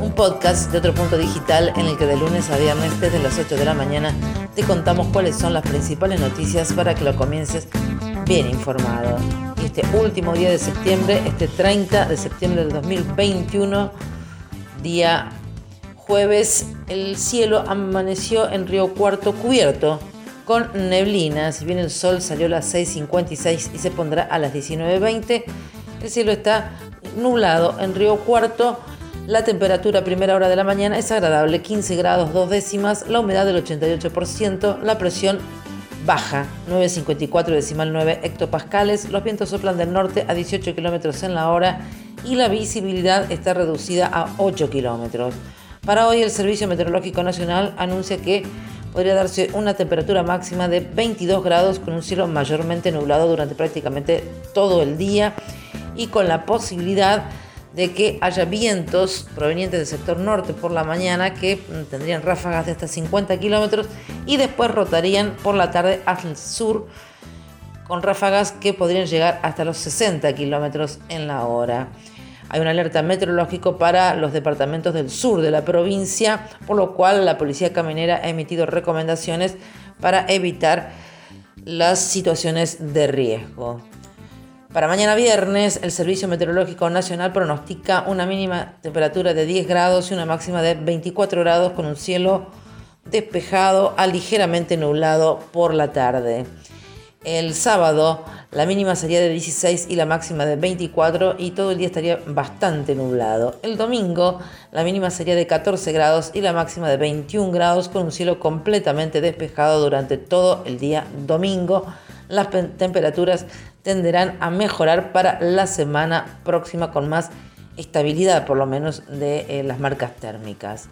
un podcast de otro punto digital en el que de lunes a viernes desde las 8 de la mañana te contamos cuáles son las principales noticias para que lo comiences bien informado. Este último día de septiembre, este 30 de septiembre del 2021, día jueves, el cielo amaneció en Río Cuarto cubierto con neblina. Si bien el sol salió a las 6.56 y se pondrá a las 19.20, el cielo está nublado en Río Cuarto. La temperatura a primera hora de la mañana es agradable, 15 grados 2 décimas, la humedad del 88%, la presión baja, 9,54 decimal 9 hectopascales, los vientos soplan del norte a 18 kilómetros en la hora y la visibilidad está reducida a 8 kilómetros. Para hoy el Servicio Meteorológico Nacional anuncia que podría darse una temperatura máxima de 22 grados con un cielo mayormente nublado durante prácticamente todo el día y con la posibilidad de que haya vientos provenientes del sector norte por la mañana que mm, tendrían ráfagas de hasta 50 kilómetros y después rotarían por la tarde hacia el sur con ráfagas que podrían llegar hasta los 60 kilómetros en la hora. Hay un alerta meteorológico para los departamentos del sur de la provincia, por lo cual la Policía Caminera ha emitido recomendaciones para evitar las situaciones de riesgo. Para mañana viernes, el Servicio Meteorológico Nacional pronostica una mínima temperatura de 10 grados y una máxima de 24 grados con un cielo despejado a ligeramente nublado por la tarde. El sábado la mínima sería de 16 y la máxima de 24 y todo el día estaría bastante nublado. El domingo la mínima sería de 14 grados y la máxima de 21 grados con un cielo completamente despejado durante todo el día domingo. Las temperaturas tenderán a mejorar para la semana próxima con más estabilidad por lo menos de eh, las marcas térmicas.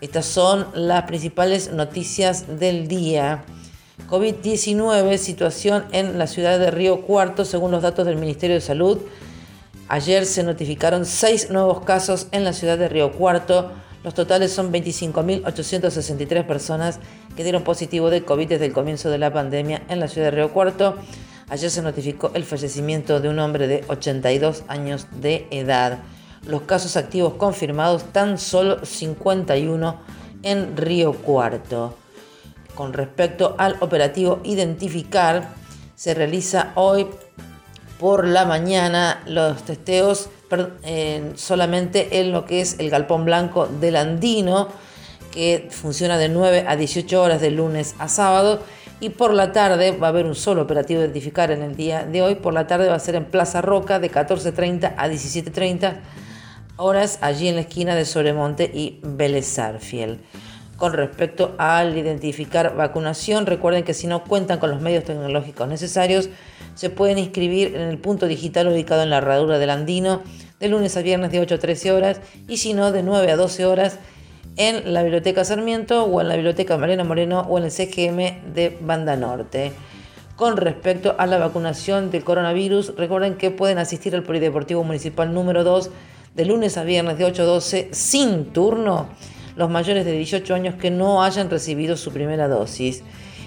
Estas son las principales noticias del día. COVID-19, situación en la ciudad de Río Cuarto, según los datos del Ministerio de Salud. Ayer se notificaron seis nuevos casos en la ciudad de Río Cuarto. Los totales son 25.863 personas que dieron positivo de COVID desde el comienzo de la pandemia en la ciudad de Río Cuarto. Ayer se notificó el fallecimiento de un hombre de 82 años de edad. Los casos activos confirmados tan solo 51 en Río Cuarto con respecto al operativo Identificar, se realiza hoy por la mañana los testeos solamente en lo que es el galpón blanco del Andino, que funciona de 9 a 18 horas de lunes a sábado. Y por la tarde va a haber un solo operativo Identificar en el día de hoy. Por la tarde va a ser en Plaza Roca de 14.30 a 17.30 horas, allí en la esquina de Sobremonte y Vélez con respecto al identificar vacunación. Recuerden que si no cuentan con los medios tecnológicos necesarios, se pueden inscribir en el punto digital ubicado en la herradura del Andino de lunes a viernes de 8 a 13 horas y si no de 9 a 12 horas en la Biblioteca Sarmiento o en la Biblioteca Mariano Moreno o en el CGM de Banda Norte. Con respecto a la vacunación del coronavirus, recuerden que pueden asistir al Polideportivo Municipal número 2 de lunes a viernes de 8 a 12 sin turno los mayores de 18 años que no hayan recibido su primera dosis.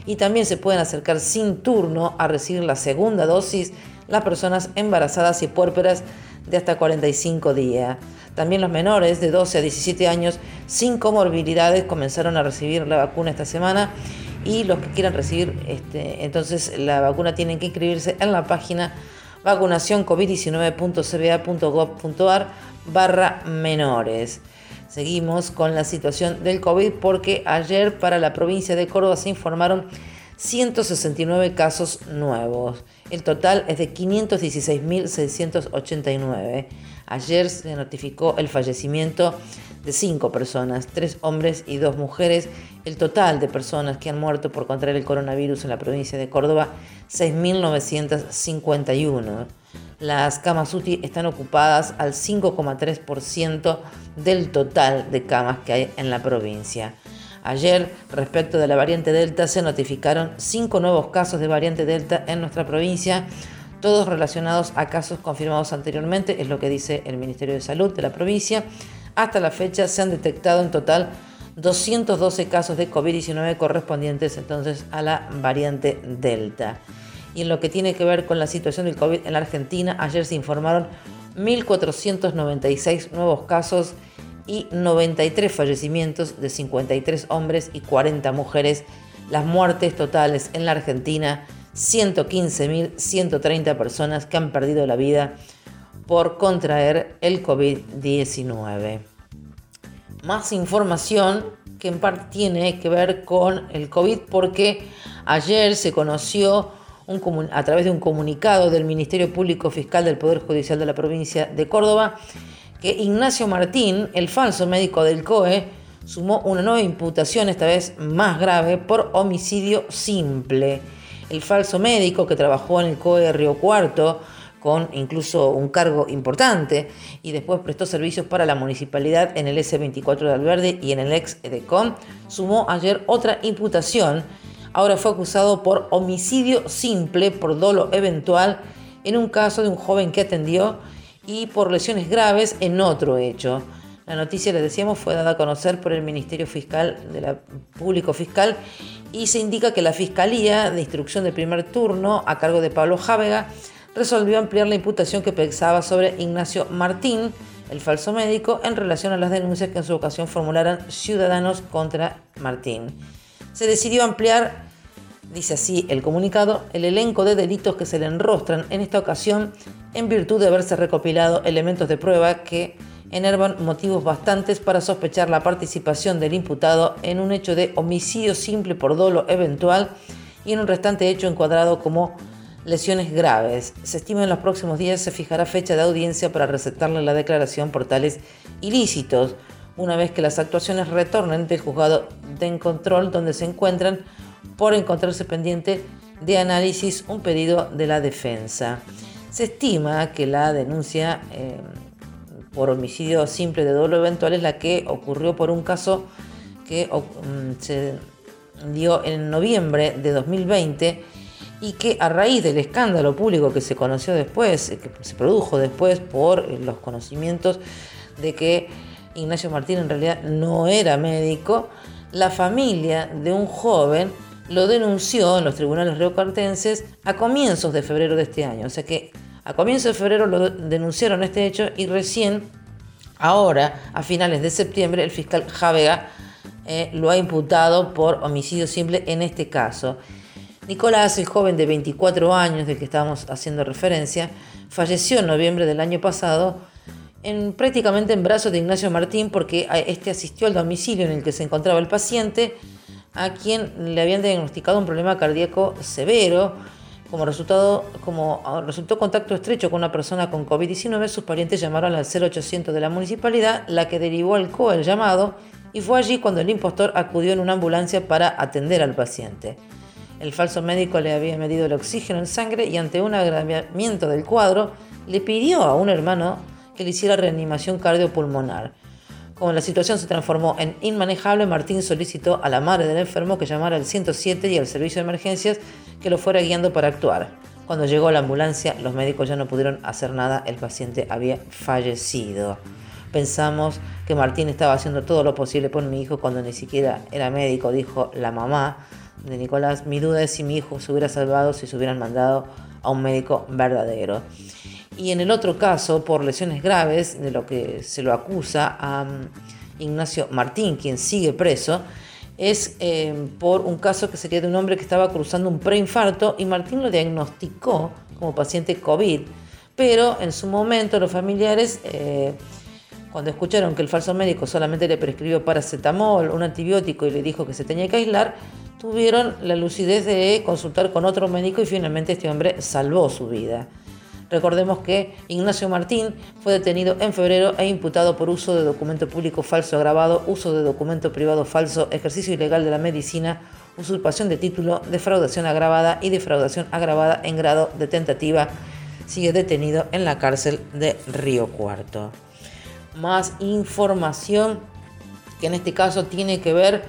Y también se pueden acercar sin turno a recibir la segunda dosis las personas embarazadas y puérperas de hasta 45 días. También los menores de 12 a 17 años sin comorbilidades comenzaron a recibir la vacuna esta semana y los que quieran recibir este, entonces la vacuna tienen que inscribirse en la página vacunacioncovid19.cba.gov.ar barra menores. Seguimos con la situación del COVID porque ayer para la provincia de Córdoba se informaron 169 casos nuevos. El total es de 516.689. Ayer se notificó el fallecimiento de cinco personas, tres hombres y dos mujeres. El total de personas que han muerto por contraer el coronavirus en la provincia de Córdoba, 6.951. Las camas UTI están ocupadas al 5,3% del total de camas que hay en la provincia. Ayer, respecto de la variante Delta, se notificaron cinco nuevos casos de variante Delta en nuestra provincia, todos relacionados a casos confirmados anteriormente, es lo que dice el Ministerio de Salud de la provincia. Hasta la fecha se han detectado en total 212 casos de COVID-19 correspondientes entonces a la variante Delta. Y en lo que tiene que ver con la situación del COVID en la Argentina, ayer se informaron 1.496 nuevos casos y 93 fallecimientos de 53 hombres y 40 mujeres. Las muertes totales en la Argentina, 115.130 personas que han perdido la vida por contraer el COVID-19. Más información que en parte tiene que ver con el COVID porque ayer se conoció a través de un comunicado del Ministerio Público Fiscal del Poder Judicial de la provincia de Córdoba que Ignacio Martín, el falso médico del COE, sumó una nueva imputación, esta vez más grave, por homicidio simple. El falso médico que trabajó en el COE Río Cuarto, con incluso un cargo importante, y después prestó servicios para la municipalidad en el S24 de Alverde y en el ex EDECOM, sumó ayer otra imputación. Ahora fue acusado por homicidio simple por dolo eventual en un caso de un joven que atendió y por lesiones graves en otro hecho. La noticia, les decíamos, fue dada a conocer por el Ministerio Fiscal de la Público Fiscal y se indica que la Fiscalía de Instrucción de Primer Turno, a cargo de Pablo Jávega, resolvió ampliar la imputación que pesaba sobre Ignacio Martín, el falso médico, en relación a las denuncias que en su ocasión formularan ciudadanos contra Martín. Se decidió ampliar dice así el comunicado, el elenco de delitos que se le enrostran en esta ocasión en virtud de haberse recopilado elementos de prueba que enervan motivos bastantes para sospechar la participación del imputado en un hecho de homicidio simple por dolo eventual y en un restante hecho encuadrado como lesiones graves. Se estima en los próximos días se fijará fecha de audiencia para recetarle la declaración por tales ilícitos, una vez que las actuaciones retornen del juzgado de control donde se encuentran por encontrarse pendiente de análisis un pedido de la defensa. Se estima que la denuncia eh, por homicidio simple de dolo eventual es la que ocurrió por un caso que mm, se dio en noviembre de 2020 y que a raíz del escándalo público que se conoció después, que se produjo después por los conocimientos de que Ignacio Martín en realidad no era médico, la familia de un joven lo denunció en los tribunales reocartenses a comienzos de febrero de este año. O sea que a comienzos de febrero lo denunciaron este hecho y recién, ahora, a finales de septiembre, el fiscal Javega eh, lo ha imputado por homicidio simple en este caso. Nicolás, el joven de 24 años del que estábamos haciendo referencia, falleció en noviembre del año pasado en, prácticamente en brazos de Ignacio Martín porque este asistió al domicilio en el que se encontraba el paciente a quien le habían diagnosticado un problema cardíaco severo. Como resultado, como resultó contacto estrecho con una persona con COVID-19, sus parientes llamaron al 0800 de la municipalidad, la que derivó al COE el llamado, y fue allí cuando el impostor acudió en una ambulancia para atender al paciente. El falso médico le había medido el oxígeno en sangre y ante un agravamiento del cuadro le pidió a un hermano que le hiciera reanimación cardiopulmonar. Como la situación se transformó en inmanejable, Martín solicitó a la madre del enfermo que llamara al 107 y al servicio de emergencias que lo fuera guiando para actuar. Cuando llegó la ambulancia, los médicos ya no pudieron hacer nada, el paciente había fallecido. Pensamos que Martín estaba haciendo todo lo posible por mi hijo cuando ni siquiera era médico, dijo la mamá de Nicolás. Mi duda es si mi hijo se hubiera salvado si se hubieran mandado a un médico verdadero. Y en el otro caso, por lesiones graves, de lo que se lo acusa a mm, Ignacio Martín, quien sigue preso, es eh, por un caso que sería de un hombre que estaba cruzando un preinfarto y Martín lo diagnosticó como paciente COVID, pero en su momento los familiares, eh, cuando escucharon que el falso médico solamente le prescribió paracetamol, un antibiótico y le dijo que se tenía que aislar, tuvieron la lucidez de consultar con otro médico y finalmente este hombre salvó su vida. Recordemos que Ignacio Martín fue detenido en febrero e imputado por uso de documento público falso agravado, uso de documento privado falso, ejercicio ilegal de la medicina, usurpación de título, defraudación agravada y defraudación agravada en grado de tentativa. Sigue detenido en la cárcel de Río Cuarto. Más información que en este caso tiene que ver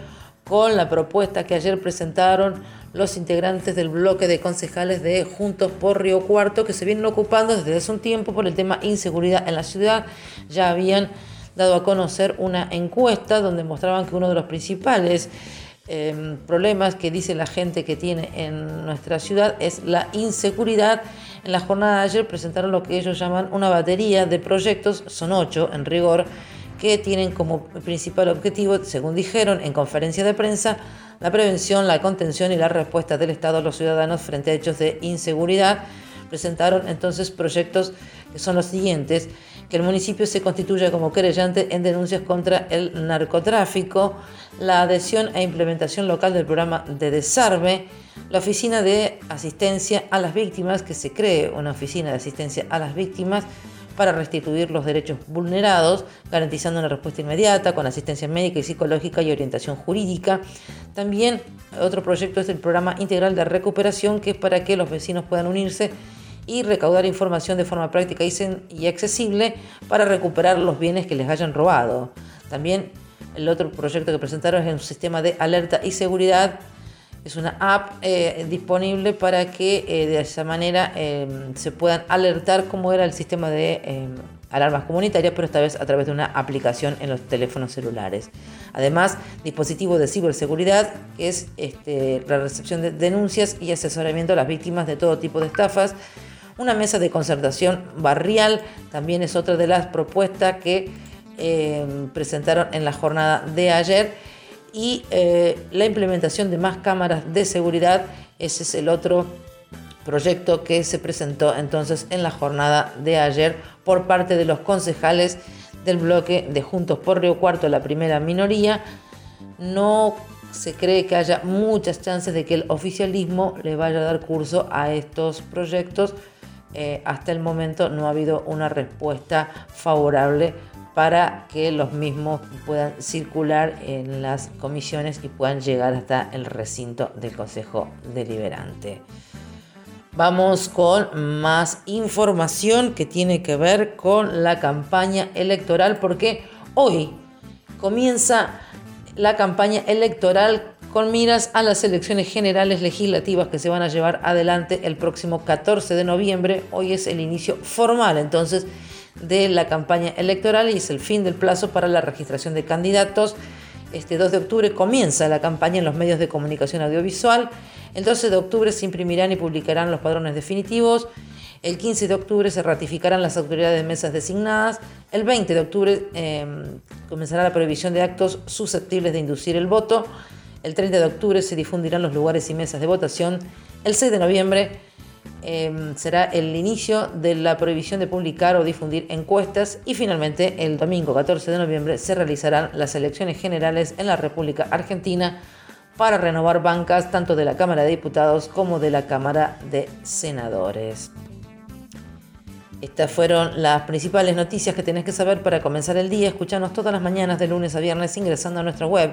con la propuesta que ayer presentaron los integrantes del bloque de concejales de Juntos por Río Cuarto, que se vienen ocupando desde hace un tiempo por el tema inseguridad en la ciudad. Ya habían dado a conocer una encuesta donde mostraban que uno de los principales em, problemas que dice la gente que tiene en nuestra ciudad es la inseguridad. En la jornada de ayer presentaron lo que ellos llaman una batería de proyectos, son ocho en rigor, que tienen como principal objetivo, según dijeron en conferencia de prensa, la prevención, la contención y la respuesta del Estado a los ciudadanos frente a hechos de inseguridad. Presentaron entonces proyectos que son los siguientes que el municipio se constituya como querellante en denuncias contra el narcotráfico, la adhesión e implementación local del programa de desarme, la oficina de asistencia a las víctimas, que se cree una oficina de asistencia a las víctimas para restituir los derechos vulnerados, garantizando una respuesta inmediata con asistencia médica y psicológica y orientación jurídica. También otro proyecto es el programa integral de recuperación, que es para que los vecinos puedan unirse y recaudar información de forma práctica y accesible para recuperar los bienes que les hayan robado. También el otro proyecto que presentaron es un sistema de alerta y seguridad. Es una app eh, disponible para que eh, de esa manera eh, se puedan alertar cómo era el sistema de alarmas comunitarias, pero esta vez a través de una aplicación en los teléfonos celulares. Además, dispositivo de ciberseguridad, que es este, la recepción de denuncias y asesoramiento a las víctimas de todo tipo de estafas una mesa de concertación barrial también es otra de las propuestas que presentaron en la jornada de ayer. Y eh, la implementación de más cámaras de seguridad, ese es el otro proyecto que se presentó entonces en la jornada de ayer por parte de los concejales del bloque de Juntos por Río Cuarto, la primera minoría. No se cree que haya muchas chances de que el oficialismo le vaya a dar curso a estos proyectos eh, hasta el momento no ha habido una respuesta favorable para que los mismos puedan circular en las comisiones y puedan llegar hasta el recinto del Consejo Deliberante. Vamos con más información que tiene que ver con la campaña electoral porque hoy comienza la campaña electoral con miras a las elecciones generales legislativas que se van a llevar adelante el próximo 14 de noviembre. Hoy es el inicio formal entonces de la campaña electoral y es el fin del plazo para la registración de candidatos. Este 2 de octubre comienza la campaña en los medios de comunicación audiovisual. El 12 de octubre se imprimirán y publicarán los padrones definitivos. El 15 de octubre se ratificarán las autoridades de mesas designadas. El 20 de octubre em, comenzará la prohibición de actos susceptibles de inducir el voto. El 30 de octubre se difundirán los lugares y mesas de votación. El 6 de noviembre em, será el inicio de la prohibición de publicar o difundir encuestas. Y finalmente, el domingo 14 de noviembre se realizarán las elecciones generales en la República Argentina para renovar bancas tanto de la Cámara de Diputados como de la Cámara de Senadores. Estas fueron las principales noticias que tenés que saber para comenzar el día. Escuchanos todas las mañanas de lunes a viernes ingresando a nuestra web